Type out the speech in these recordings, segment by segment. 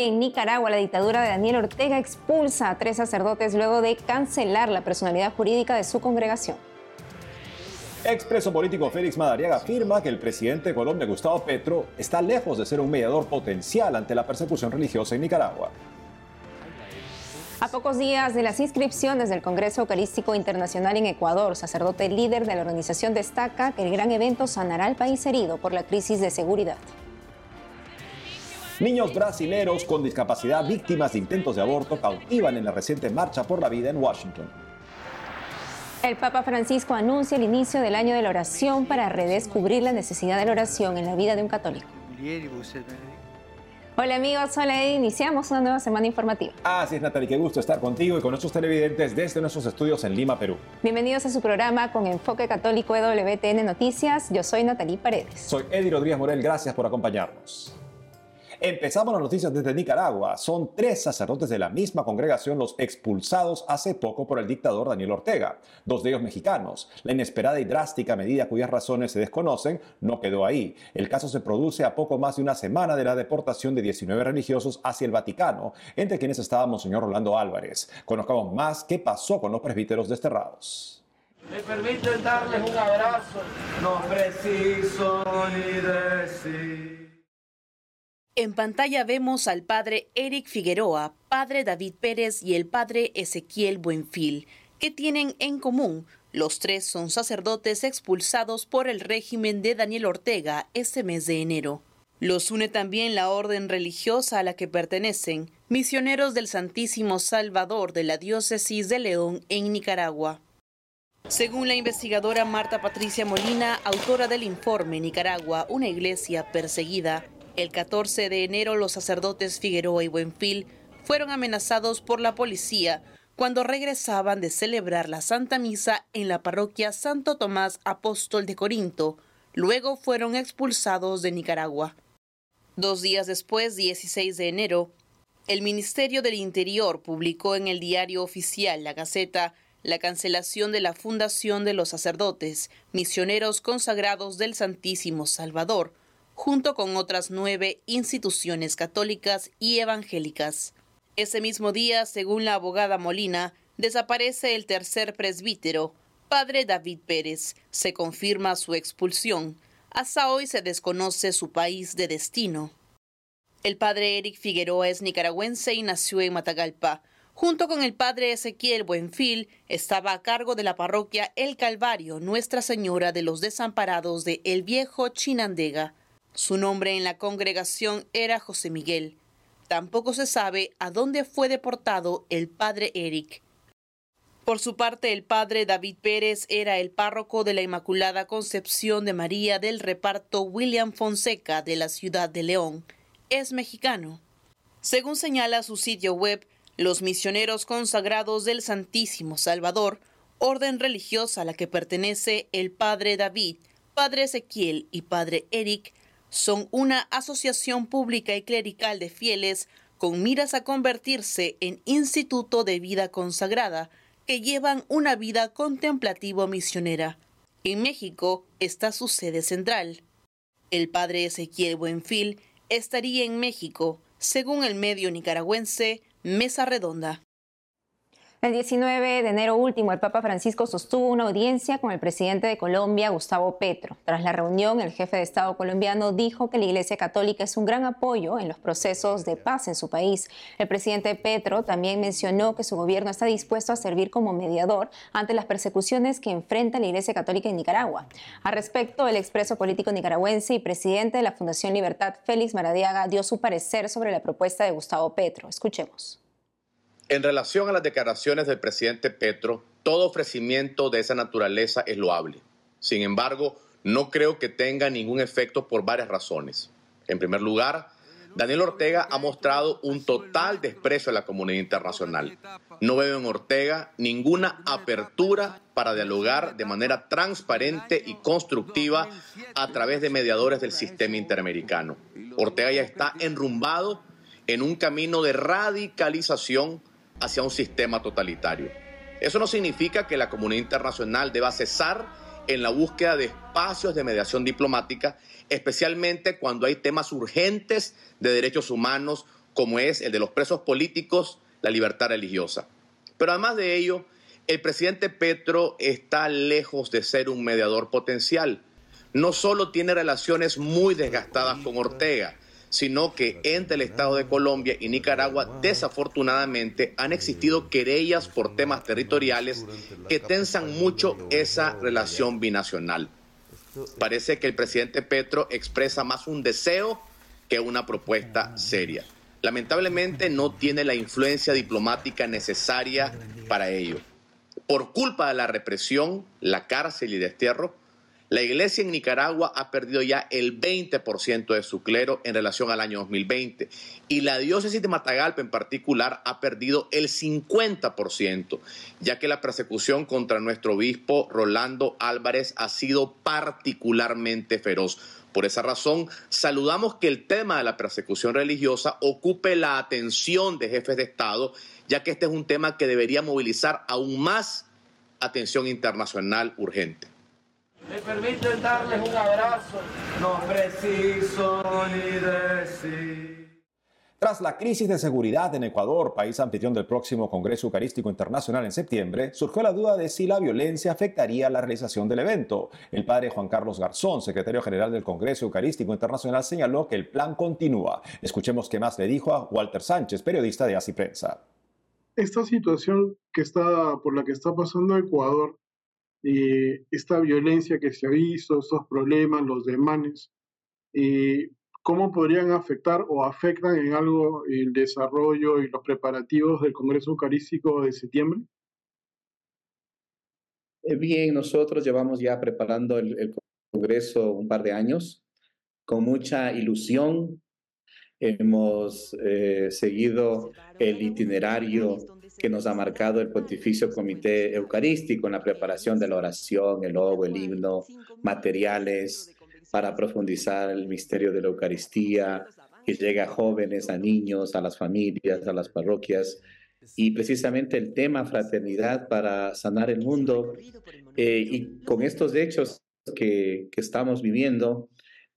Hoy en Nicaragua la dictadura de Daniel Ortega expulsa a tres sacerdotes luego de cancelar la personalidad jurídica de su congregación. Expreso político Félix Madariaga afirma que el presidente de Colombia, Gustavo Petro, está lejos de ser un mediador potencial ante la persecución religiosa en Nicaragua. A pocos días de las inscripciones del Congreso Eucarístico Internacional en Ecuador, sacerdote líder de la organización destaca que el gran evento sanará al país herido por la crisis de seguridad. Niños brasileros con discapacidad víctimas de intentos de aborto cautivan en la reciente Marcha por la Vida en Washington. El Papa Francisco anuncia el inicio del año de la oración para redescubrir la necesidad de la oración en la vida de un católico. Hola amigos, hola Iniciamos una nueva semana informativa. Así es, Natalie, qué gusto estar contigo y con nuestros televidentes desde nuestros estudios en Lima, Perú. Bienvenidos a su programa con enfoque católico EWTN Noticias. Yo soy Natalie Paredes. Soy Eddie Rodríguez Morel, gracias por acompañarnos. Empezamos las noticias desde Nicaragua. Son tres sacerdotes de la misma congregación los expulsados hace poco por el dictador Daniel Ortega, dos de ellos mexicanos. La inesperada y drástica medida cuyas razones se desconocen no quedó ahí. El caso se produce a poco más de una semana de la deportación de 19 religiosos hacia el Vaticano, entre quienes estaba Monseñor Rolando Álvarez. Conozcamos más qué pasó con los presbíteros desterrados. Me permiten darles un abrazo, no preciso ni decir. En pantalla vemos al padre Eric Figueroa, padre David Pérez y el padre Ezequiel Buenfil, que tienen en común los tres son sacerdotes expulsados por el régimen de Daniel Ortega este mes de enero. Los une también la orden religiosa a la que pertenecen, misioneros del Santísimo Salvador de la Diócesis de León en Nicaragua. Según la investigadora Marta Patricia Molina, autora del informe Nicaragua, una iglesia perseguida, el 14 de enero los sacerdotes Figueroa y Buenfil fueron amenazados por la policía cuando regresaban de celebrar la Santa Misa en la parroquia Santo Tomás Apóstol de Corinto. Luego fueron expulsados de Nicaragua. Dos días después, 16 de enero, el Ministerio del Interior publicó en el diario oficial La Gaceta la cancelación de la Fundación de los Sacerdotes, Misioneros Consagrados del Santísimo Salvador, junto con otras nueve instituciones católicas y evangélicas. Ese mismo día, según la abogada Molina, desaparece el tercer presbítero, padre David Pérez. Se confirma su expulsión. Hasta hoy se desconoce su país de destino. El padre Eric Figueroa es nicaragüense y nació en Matagalpa. Junto con el padre Ezequiel Buenfil, estaba a cargo de la parroquia El Calvario, Nuestra Señora de los Desamparados de El Viejo Chinandega. Su nombre en la congregación era José Miguel. Tampoco se sabe a dónde fue deportado el padre Eric. Por su parte, el padre David Pérez era el párroco de la Inmaculada Concepción de María del reparto William Fonseca de la ciudad de León. Es mexicano. Según señala su sitio web, los misioneros consagrados del Santísimo Salvador, orden religiosa a la que pertenece el padre David, padre Ezequiel y padre Eric, son una asociación pública y clerical de fieles con miras a convertirse en instituto de vida consagrada, que llevan una vida contemplativo misionera. En México está su sede central. El padre Ezequiel Buenfil estaría en México, según el medio nicaragüense Mesa Redonda. El 19 de enero último, el Papa Francisco sostuvo una audiencia con el presidente de Colombia, Gustavo Petro. Tras la reunión, el jefe de Estado colombiano dijo que la Iglesia Católica es un gran apoyo en los procesos de paz en su país. El presidente Petro también mencionó que su gobierno está dispuesto a servir como mediador ante las persecuciones que enfrenta la Iglesia Católica en Nicaragua. Al respecto, el expreso político nicaragüense y presidente de la Fundación Libertad, Félix Maradiaga, dio su parecer sobre la propuesta de Gustavo Petro. Escuchemos. En relación a las declaraciones del presidente Petro, todo ofrecimiento de esa naturaleza es loable. Sin embargo, no creo que tenga ningún efecto por varias razones. En primer lugar, Daniel Ortega ha mostrado un total desprecio a la comunidad internacional. No veo en Ortega ninguna apertura para dialogar de manera transparente y constructiva a través de mediadores del sistema interamericano. Ortega ya está enrumbado en un camino de radicalización hacia un sistema totalitario. Eso no significa que la comunidad internacional deba cesar en la búsqueda de espacios de mediación diplomática, especialmente cuando hay temas urgentes de derechos humanos como es el de los presos políticos, la libertad religiosa. Pero además de ello, el presidente Petro está lejos de ser un mediador potencial. No solo tiene relaciones muy desgastadas con Ortega, sino que entre el Estado de Colombia y Nicaragua desafortunadamente han existido querellas por temas territoriales que tensan mucho esa relación binacional. Parece que el presidente Petro expresa más un deseo que una propuesta seria. Lamentablemente no tiene la influencia diplomática necesaria para ello. Por culpa de la represión, la cárcel y destierro, la iglesia en Nicaragua ha perdido ya el 20% de su clero en relación al año 2020 y la diócesis de Matagalpa en particular ha perdido el 50%, ya que la persecución contra nuestro obispo Rolando Álvarez ha sido particularmente feroz. Por esa razón, saludamos que el tema de la persecución religiosa ocupe la atención de jefes de Estado, ya que este es un tema que debería movilizar aún más atención internacional urgente. Me permiten darles un abrazo, no preciso ni decir. Tras la crisis de seguridad en Ecuador, país anfitrión del próximo Congreso Eucarístico Internacional en septiembre, surgió la duda de si la violencia afectaría la realización del evento. El padre Juan Carlos Garzón, secretario general del Congreso Eucarístico Internacional, señaló que el plan continúa. Escuchemos qué más le dijo a Walter Sánchez, periodista de Así Prensa. Esta situación que está, por la que está pasando Ecuador eh, esta violencia que se ha visto, estos problemas, los demanes, eh, ¿cómo podrían afectar o afectan en algo el desarrollo y los preparativos del Congreso Eucarístico de septiembre? Eh, bien, nosotros llevamos ya preparando el, Congreso un par de años con mucha ilusión. Hemos eh, seguido el itinerario que nos ha marcado el Pontificio Comité Eucarístico en la preparación de la oración, el logo, el himno, materiales para profundizar el misterio de la Eucaristía, que llegue a jóvenes, a niños, a las familias, a las parroquias. Y precisamente el tema fraternidad para sanar el mundo. Eh, y con estos hechos que, que estamos viviendo,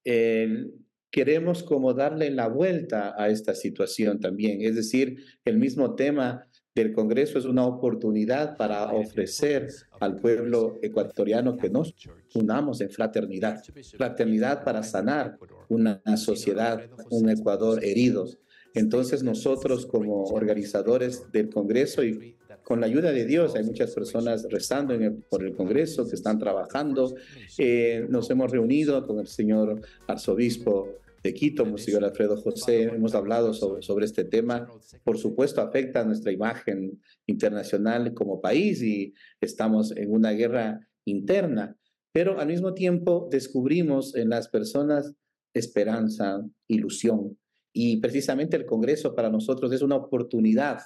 eh, queremos como darle la vuelta a esta situación también. Es decir, el mismo tema del Congreso es una oportunidad para ofrecer al pueblo ecuatoriano que nos unamos en fraternidad, fraternidad para sanar una sociedad, un Ecuador herido. Entonces nosotros como organizadores del Congreso y con la ayuda de Dios, hay muchas personas rezando por el Congreso que están trabajando. Eh, nos hemos reunido con el señor arzobispo de Quito, Monseñor Alfredo José, hemos hablado sobre, sobre este tema. Por supuesto, afecta a nuestra imagen internacional como país y estamos en una guerra interna, pero al mismo tiempo descubrimos en las personas esperanza, ilusión. Y precisamente el Congreso para nosotros es una oportunidad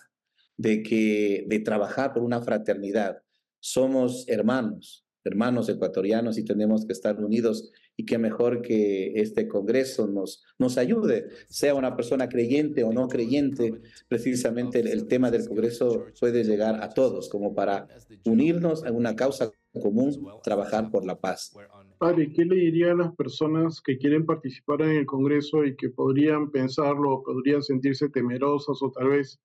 de, que, de trabajar por una fraternidad. Somos hermanos, hermanos ecuatorianos y tenemos que estar unidos y qué mejor que este Congreso nos, nos ayude, sea una persona creyente o no creyente, precisamente el, tema del Congreso puede llegar a todos, como para unirnos en una causa común, trabajar por la paz. Padre, ¿qué le diría a las personas que quieren participar en el Congreso y que podrían pensarlo podrían sentirse temerosas o tal vez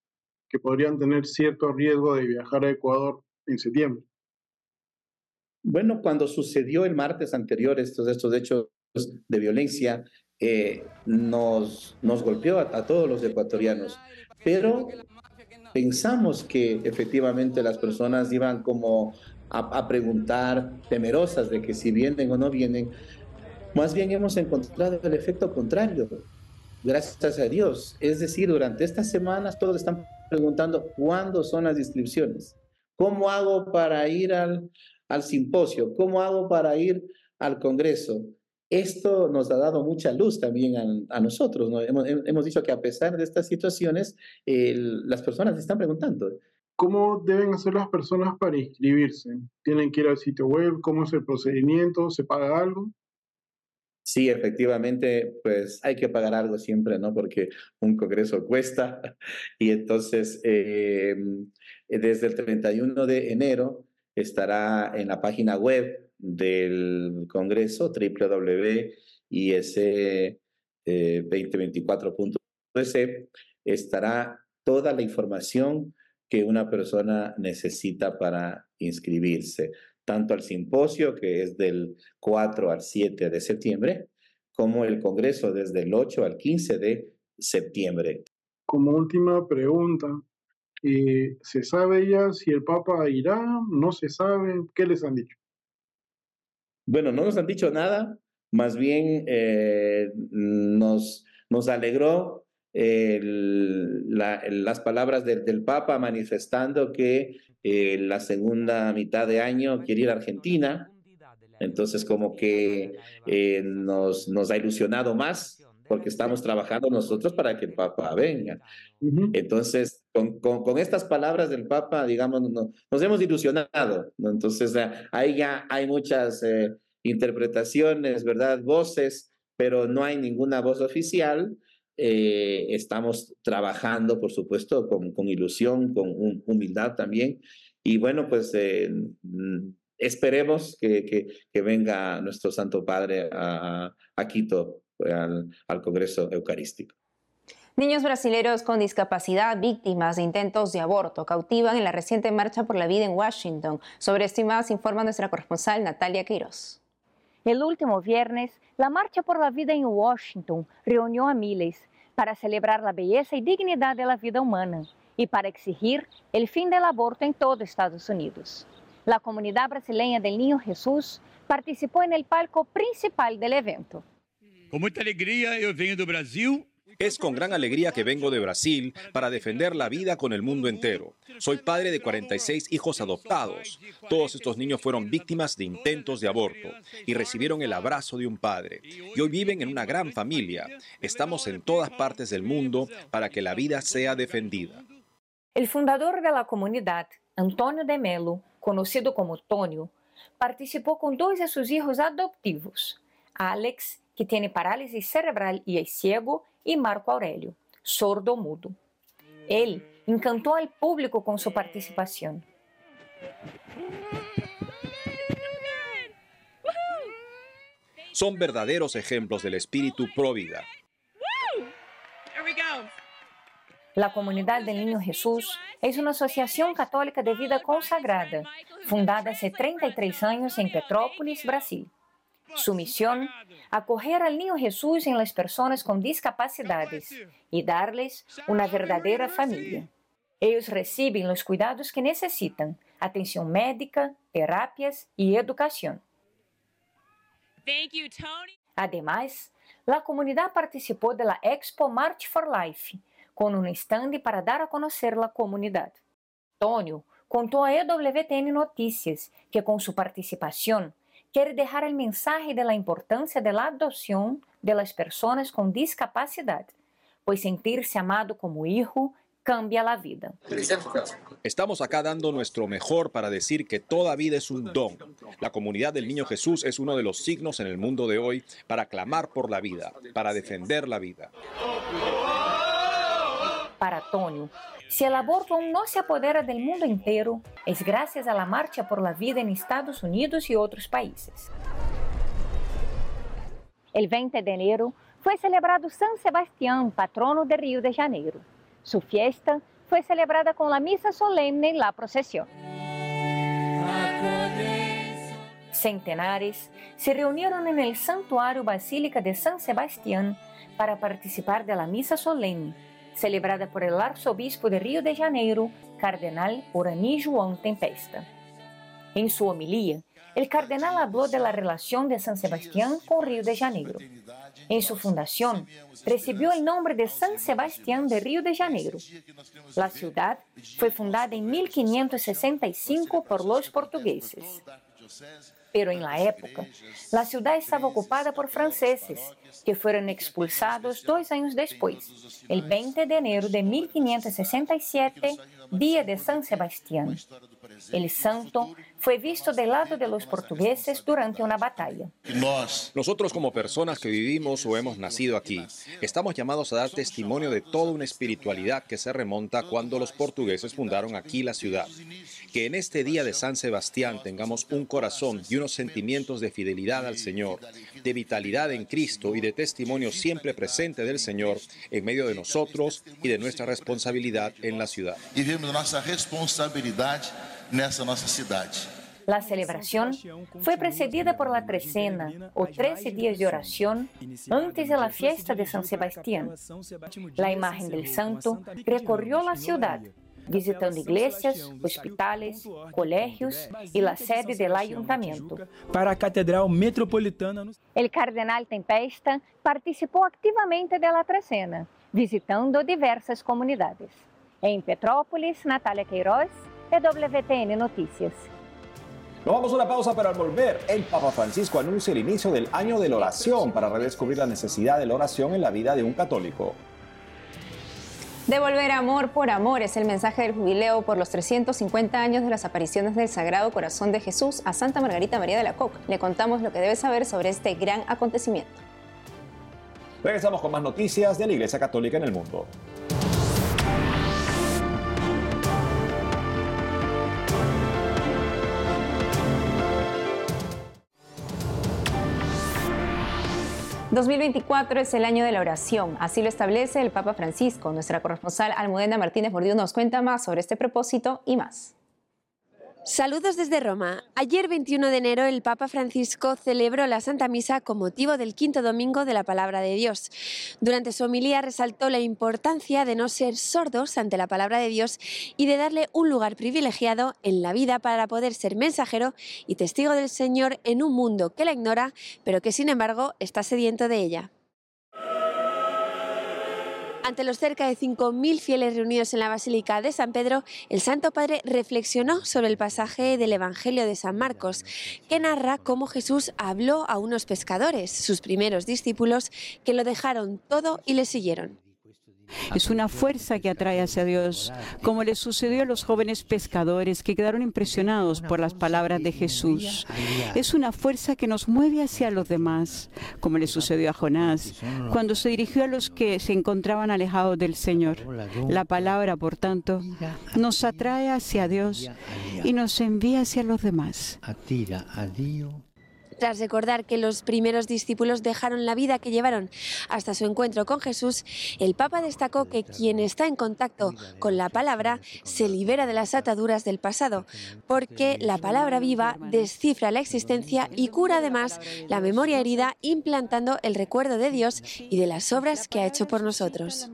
que podrían tener cierto riesgo de viajar a Ecuador en septiembre? Bueno, cuando sucedió el martes anterior estos, estos hechos de violencia, eh, nos, nos golpeó a, todos los ecuatorianos, pero pensamos que efectivamente las personas iban como a, a, preguntar, temerosas de que si vienen o no vienen. Más bien hemos encontrado el efecto contrario, gracias a Dios. Es decir, durante estas semanas todos están preguntando cuándo son las inscripciones, cómo hago para ir al, al simposio? ¿Cómo hago para ir al Congreso? Esto nos ha dado mucha luz también a, nosotros. ¿no? Hemos, hemos, dicho que a pesar de estas situaciones, las personas están preguntando. ¿Cómo deben hacer las personas para inscribirse? ¿Tienen que ir al sitio web? ¿Cómo es el procedimiento? ¿Se paga algo? Sí, efectivamente, pues hay que pagar algo siempre, ¿no? Porque un congreso cuesta. Y entonces, eh, desde el 31 de enero estará en la página web del Congreso, www.is2024.es. estará toda la información que una persona necesita para inscribirse, tanto al simposio, que es del 4 al 7 de septiembre, como el Congreso desde el 8 al 15 de septiembre. Como última pregunta, eh, ¿se sabe ya si el Papa irá? ¿No se sabe? ¿Qué les han dicho? Bueno, no nos han dicho nada, más bien eh, nos, nos alegró las palabras del Papa manifestando que eh, la segunda mitad de año quiere ir a Argentina. Entonces, como que nos, nos ha ilusionado más porque estamos trabajando nosotros para que el Papa venga. Entonces, con, con, estas palabras del Papa, digamos, nos hemos ilusionado. Entonces, ahí ya hay muchas eh, interpretaciones, ¿verdad? Voces, pero no hay ninguna voz oficial. Eh, estamos trabajando, por supuesto, con, con ilusión, con humildad también. Y bueno, pues eh, mm, esperemos que, que, que, venga nuestro Santo Padre a, a Quito al, al Congreso Eucarístico. Niños brasileños con discapacidad víctimas de intentos de aborto cautivan en la reciente Marcha por la Vida en Washington. Sobre esto y más informa nuestra corresponsal Natalia Quiroz. El último viernes, la Marcha por la Vida en Washington reunió a miles para celebrar la belleza y dignidad de la vida humana y para exigir el fin del aborto en todo Estados Unidos. La comunidad brasileña del Niño Jesús participó en el palco principal del evento. Con mucha alegría yo vengo del Brasil es con gran alegría que vengo de Brasil para defender la vida con el mundo entero. Soy padre de 46 hijos adoptados. Todos estos niños fueron víctimas de intentos de aborto y recibieron el abrazo de un padre. Y hoy viven en una gran familia. Estamos en todas partes del mundo para que la vida sea defendida. El fundador de la comunidad, Antonio de Melo, conocido como Tonio, participó con dos de sus hijos adoptivos, Alex, que tiene parálisis cerebral y es ciego, y Marco Aurelio, sordo mudo. Él encantó al público con su participación. Son verdaderos ejemplos del espíritu próvida. La Comunidad del Niño Jesús es una asociación católica de vida consagrada, fundada hace 33 años en Petrópolis, Brasil. Su misión, acoger al niño Jesús en las personas con discapacidades y darles una verdadera familia. Ellos reciben los cuidados que necesitan, atención médica, terapias y educación. Además, la comunidad participó de la Expo March for Life, con un stand para dar a conocer la comunidad. Tonio contó a EWTN Noticias que con su participación quiere dejar el mensaje de la importancia de la adopción de las personas con discapacidad, pues sentirse amado como hijo cambia la vida. Estamos acá dando nuestro mejor para decir que toda vida es un don. La comunidad del Niño Jesús es uno de los signos en el mundo de hoy para clamar por la vida, para defender la vida. Para Tonio, si el aborto no se apodera del mundo entero, es gracias a la marcha por la vida en Estados Unidos y otros países. El 20 de enero fue celebrado San Sebastián, patrono de Río de Janeiro. Su fiesta fue celebrada con la misa solemne en la procesión. Centenares se reunieron en el santuario Basílica de San Sebastián para participar de la misa solemne celebrada por el arzobispo de Río de Janeiro, cardenal Orani João Tempesta. En su homilía, el cardenal habló de la relación de San Sebastián con Río de Janeiro. En su fundación, recibió el nombre de San Sebastián de Río de Janeiro. La ciudad fue fundada en 1565 por los portugueses. Pero en la época, la ciudad estaba ocupada por franceses, que fueron expulsados dos años después, el 20 de enero de 1567, día de San Sebastián. El santo fue visto del lado de los portugueses durante una batalla. Nosotros como personas que vivimos o hemos nacido aquí, estamos llamados a dar testimonio de toda una espiritualidad que se remonta cuando los portugueses fundaron aquí la ciudad. Que en este día de San Sebastián tengamos un corazón y unos sentimientos de fidelidad al Señor, de vitalidad en Cristo y de testimonio siempre presente del Señor en medio de nosotros y de nuestra responsabilidad en la ciudad. Y vemos nuestra responsabilidad nessa nossa cidade. La celebración fue precedida por la trecena o 13 días de oración antes de la fiesta de San Sebastián. La imagen del santo recorrió la ciudad visitando iglesias, hospitales, colegios y la sede del ayuntamiento. Para a Catedral Metropolitana. El cardenal Tempesta participó activamente de la trecena, visitando diversas comunidades. En Petrópolis, Natalia Queiroz, EWTN Noticias. Nos vamos a una pausa, pero al volver, el Papa Francisco anuncia el inicio del año de la oración para redescubrir la necesidad de la oración en la vida de un católico. Devolver amor por amor es el mensaje del jubileo por los 350 años de las apariciones del Sagrado Corazón de Jesús a Santa Margarita María de la Coca. Le contamos lo que debe saber sobre este gran acontecimiento. Regresamos con más noticias de la Iglesia Católica en el mundo. 2024 es el año de la oración, así lo establece el Papa Francisco. Nuestra corresponsal Almudena Martínez Mordió nos cuenta más sobre este propósito y más. Saludos desde Roma. Ayer 21 de enero el Papa Francisco celebró la Santa Misa con motivo del quinto domingo de la Palabra de Dios. Durante su homilía resaltó la importancia de no ser sordos ante la Palabra de Dios y de darle un lugar privilegiado en la vida para poder ser mensajero y testigo del Señor en un mundo que la ignora, pero que sin embargo está sediento de ella. Ante los cerca de 5.000 fieles reunidos en la Basílica de San Pedro, el Santo Padre reflexionó sobre el pasaje del Evangelio de San Marcos, que narra cómo Jesús habló a unos pescadores, sus primeros discípulos, que lo dejaron todo y le siguieron. Es una fuerza que atrae hacia Dios, como le sucedió a los jóvenes pescadores que quedaron impresionados por las palabras de Jesús. Es una fuerza que nos mueve hacia los demás, como le sucedió a Jonás, cuando se dirigió a los que se encontraban alejados del Señor. La palabra, por tanto, nos atrae hacia Dios y nos envía hacia los demás. Tras recordar que los primeros discípulos dejaron la vida que llevaron hasta su encuentro con Jesús, el Papa destacó que quien está en contacto con la palabra se libera de las ataduras del pasado, porque la palabra viva descifra la existencia y cura además la memoria herida implantando el recuerdo de Dios y de las obras que ha hecho por nosotros.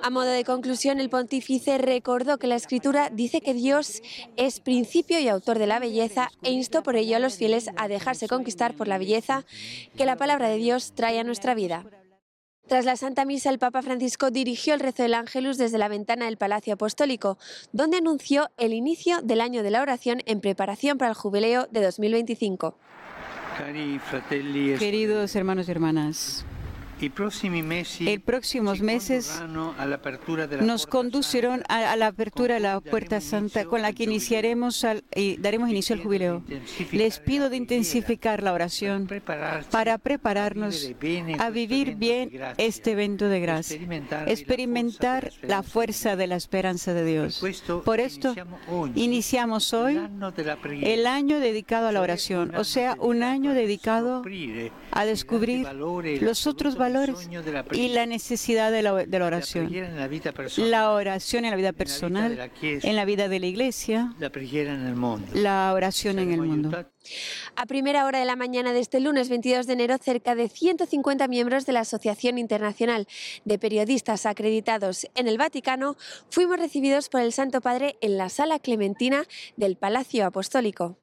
A modo de conclusión, el pontífice recordó que la escritura dice que Dios es principio y autor de la belleza e instó por ello a los fieles a dejarse conquistar por la belleza que la palabra de Dios trae a nuestra vida. Tras la Santa Misa, el Papa Francisco dirigió el rezo del Ángelus desde la ventana del Palacio Apostólico, donde anunció el inicio del año de la oración en preparación para el jubileo de 2025. Queridos hermanos y hermanas, el próximos meses nos conducirán a, la apertura de la Puerta Santa con la que iniciaremos y daremos inicio al jubileo. Les pido de intensificar la oración para prepararnos a vivir bien este evento de gracia, experimentar la fuerza de la esperanza de Dios. Por esto iniciamos hoy el año dedicado a la oración, o sea, un año dedicado a descubrir los otros valores y la necesidad de la, oración. La oración en la vida personal, en la vida de la iglesia, la oración en el mundo. A primera hora de la mañana de este lunes 22 de enero, cerca de 150 miembros de la Asociación Internacional de Periodistas Acreditados en el Vaticano fuimos recibidos por el Santo Padre en la Sala Clementina del Palacio Apostólico.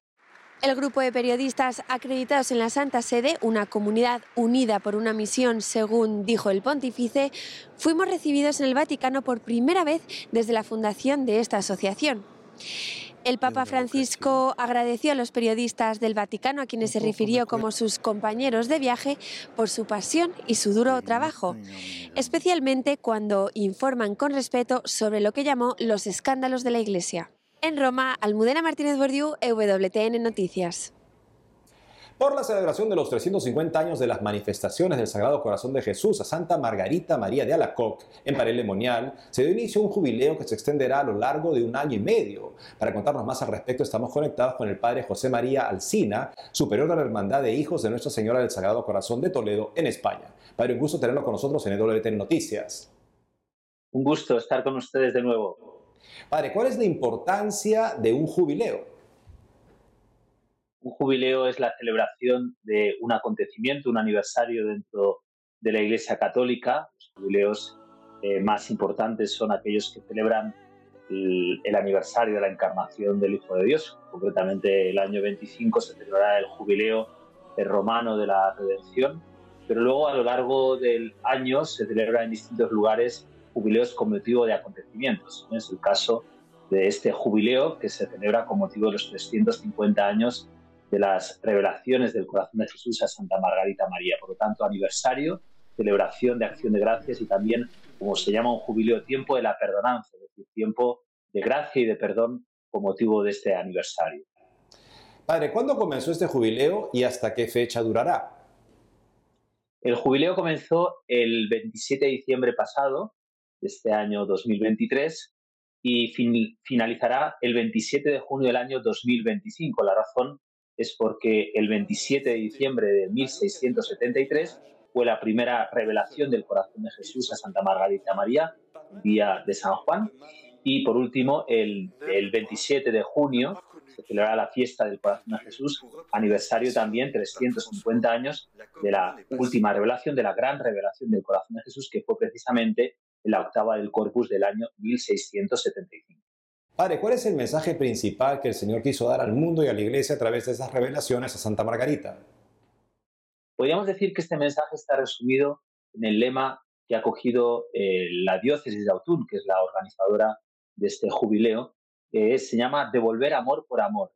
El grupo de periodistas acreditados en la Santa Sede, una comunidad unida por una misión, según dijo el pontífice, fuimos recibidos en el Vaticano por primera vez desde la fundación de esta asociación. El Papa Francisco agradeció a los periodistas del Vaticano, a quienes se refirió como sus compañeros de viaje, por su pasión y su duro trabajo, especialmente cuando informan con respeto sobre lo que llamó los escándalos de la Iglesia. En Roma, Almudena Martínez Bordiú, EWTN Noticias. Por la celebración de los 350 años de las manifestaciones del Sagrado Corazón de Jesús a Santa Margarita María de Alacoc, en Parelemonial, se dio inicio a un jubileo que se extenderá a lo largo de un año y medio. Para contarnos más al respecto, estamos conectados con el Padre José María Alcina, superior de la Hermandad de Hijos de Nuestra Señora del Sagrado Corazón de Toledo, en España. Padre, un gusto tenerlo con nosotros en EWTN Noticias. Un gusto estar con ustedes de nuevo. Padre, ¿cuál es la importancia de un jubileo? Un jubileo es la celebración de un acontecimiento, un aniversario dentro de la Iglesia Católica. Los jubileos eh, más importantes son aquellos que celebran el, el, aniversario de la encarnación del Hijo de Dios. Concretamente, el año 25 se celebrará el jubileo romano de la redención, pero luego a lo largo del año se celebra en distintos lugares jubileos con motivo de acontecimientos. Es el caso de este jubileo que se celebra con motivo de los 350 años de las revelaciones del corazón de Jesús a Santa Margarita María. Por lo tanto, aniversario, celebración de acción de gracias y también, como se llama un jubileo, tiempo de la perdonanza, es decir, tiempo de gracia y de perdón con motivo de este aniversario. Padre, ¿cuándo comenzó este jubileo y hasta qué fecha durará? El jubileo comenzó el 27 de diciembre pasado, este año 2023, y fin finalizará el 27 de junio del año 2025. La razón es porque el 27 de diciembre de 1673 fue la primera revelación del corazón de Jesús a Santa Margarita María, día de San Juan. Y por último, el, el 27 de junio se celebrará la fiesta del corazón de Jesús, aniversario también, 350 años de la última revelación, de la gran revelación del corazón de Jesús, que fue precisamente en la octava del Corpus del año 1675. Padre, ¿cuál es el mensaje principal que el Señor quiso dar al mundo y a la Iglesia a través de esas revelaciones a Santa Margarita? Podríamos decir que este mensaje está resumido en el lema que ha cogido eh, la diócesis de Autun, que es la organizadora de este jubileo, que se llama Devolver amor por amor.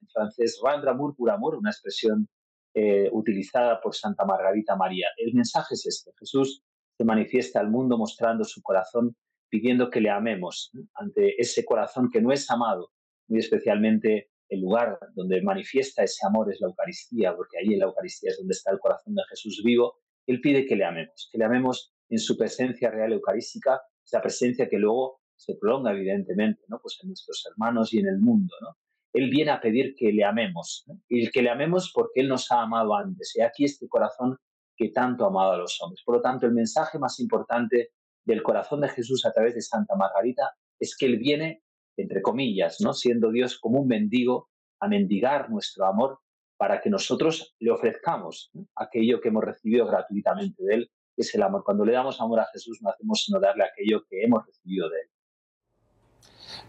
En francés, rendre amour pour amour, una expresión eh, utilizada por Santa Margarita María. El mensaje es este: Jesús se manifiesta al mundo mostrando su corazón pidiendo que le amemos ante ese corazón que no es amado, muy especialmente el lugar donde manifiesta ese amor es la Eucaristía, porque ahí en la Eucaristía es donde está el corazón de Jesús vivo, Él pide que le amemos, que le amemos en su presencia real eucarística, esa presencia que luego se prolonga evidentemente, ¿no? Pues en nuestros hermanos y en el mundo, ¿no? Él viene a pedir que le amemos, y que le amemos porque Él nos ha amado antes, y aquí este corazón que tanto ha amado a los hombres. Por lo tanto, el mensaje más importante del corazón de Jesús a través de Santa Margarita es que Él viene, entre comillas, ¿no? siendo Dios como un mendigo, a mendigar nuestro amor para que nosotros le ofrezcamos aquello que hemos recibido gratuitamente de Él, que es el amor. Cuando le damos amor a Jesús no hacemos sino darle aquello que hemos recibido de Él.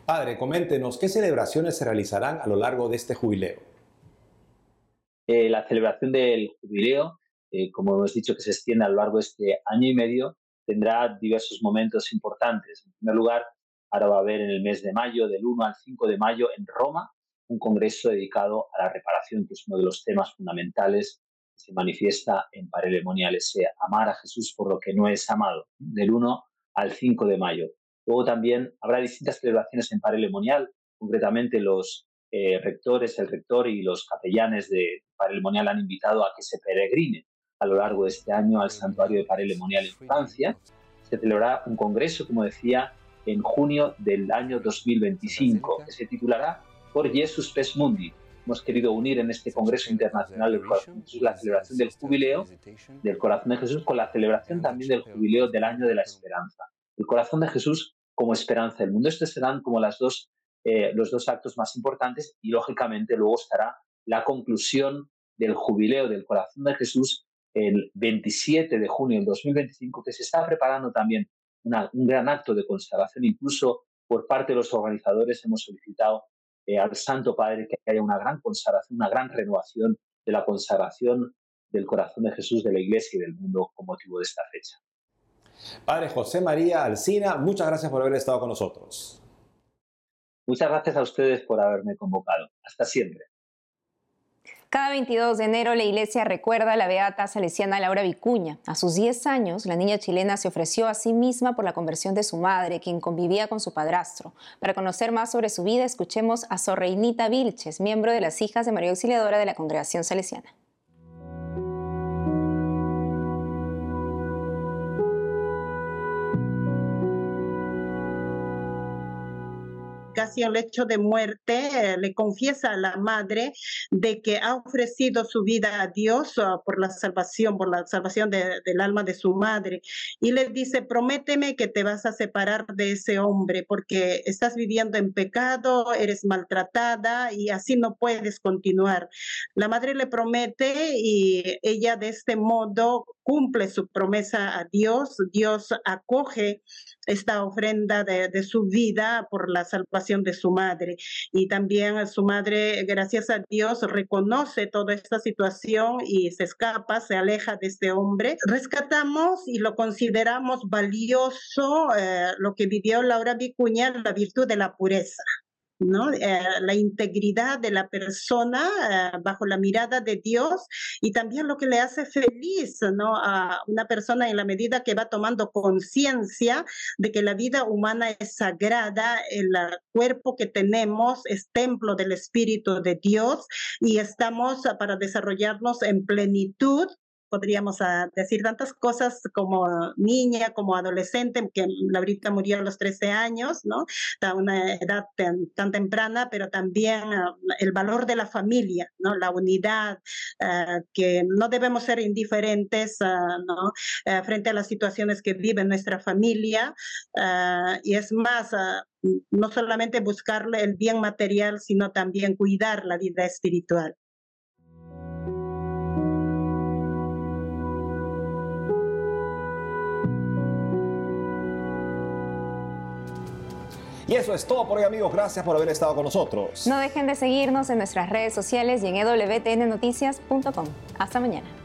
Padre, coméntenos, ¿qué celebraciones se realizarán a lo largo de este jubileo? Eh, la celebración del jubileo, eh, como hemos dicho, que se extiende a lo largo de este año y medio, tendrá diversos momentos importantes. En primer lugar, ahora va a haber en el mes de mayo, del 1 al 5 de mayo, en Roma, un congreso dedicado a la reparación, que es uno de los temas fundamentales que se manifiesta en Parelemonial, ese amar a Jesús por lo que no es amado, del 1 al 5 de mayo. Luego también habrá distintas celebraciones en Parelemonial, concretamente los eh, rectores, el rector y los capellanes de Parelemonial han invitado a que se peregrine a lo largo de este año al santuario de Parelemonial en Francia. Se celebrará un congreso, como decía, en junio del año 2025, que se titulará Por Jesus Pes Mundi. Hemos querido unir en este Congreso Internacional del Corazón de Jesús la celebración del jubileo del Corazón de Jesús con la celebración también del jubileo del Año de la Esperanza. El Corazón de Jesús como esperanza del mundo. Estos serán como las dos, eh, los dos actos más importantes y lógicamente luego estará la conclusión del jubileo del Corazón de Jesús el 27 de junio del 2025, que se está preparando también un gran acto de consagración. Incluso por parte de los organizadores hemos solicitado eh, al Santo Padre que haya una gran consagración, una gran renovación de la consagración del corazón de Jesús, de la Iglesia y del mundo con motivo de esta fecha. Padre José María Alcina, muchas gracias por haber estado con nosotros. Muchas gracias a ustedes por haberme convocado. Hasta siempre. Cada 22 de enero la iglesia recuerda a la beata salesiana Laura Vicuña. A sus 10 años, la niña chilena se ofreció a sí misma por la conversión de su madre, quien convivía con su padrastro. Para conocer más sobre su vida, escuchemos a Sor Reinita Vilches, miembro de las Hijas de María Auxiliadora de la Congregación Salesiana. Casi el hecho de muerte, eh, le confiesa a la madre de que ha ofrecido su vida a Dios uh, por la salvación, por la salvación del alma de su madre. Y le dice, prométeme que te vas a separar de ese hombre porque estás viviendo en pecado, eres maltratada y así no puedes continuar. La madre le promete y ella de este modo cumple su promesa a Dios. Dios acoge esta ofrenda de, su vida por la salvación de su madre. Y también su madre, gracias a Dios, reconoce toda esta situación y se escapa, se aleja de este hombre. Rescatamos y lo consideramos valioso eh, lo que vivió Laura Vicuña, la virtud de la pureza. ¿No? Eh, la integridad de la persona eh, bajo la mirada de Dios y también lo que le hace feliz ¿no? a una persona en la medida que va tomando conciencia de que la vida humana es sagrada, el cuerpo que tenemos es templo del Espíritu de Dios y estamos para desarrollarnos en plenitud podríamos ah, decir tantas cosas como niña, como adolescente, que Laurita murió a los 13 años, ¿no? A una edad tan, temprana, pero también ah, el valor de la familia, ¿no? La unidad, ah, que no debemos ser indiferentes, ¿no? frente a las situaciones que vive nuestra familia. y es más, no solamente buscarle el bien material, sino también cuidar la vida espiritual. Y eso es todo por hoy amigos, gracias por haber estado con nosotros. No dejen de seguirnos en nuestras redes sociales y en ewtnnoticias.com. Hasta mañana.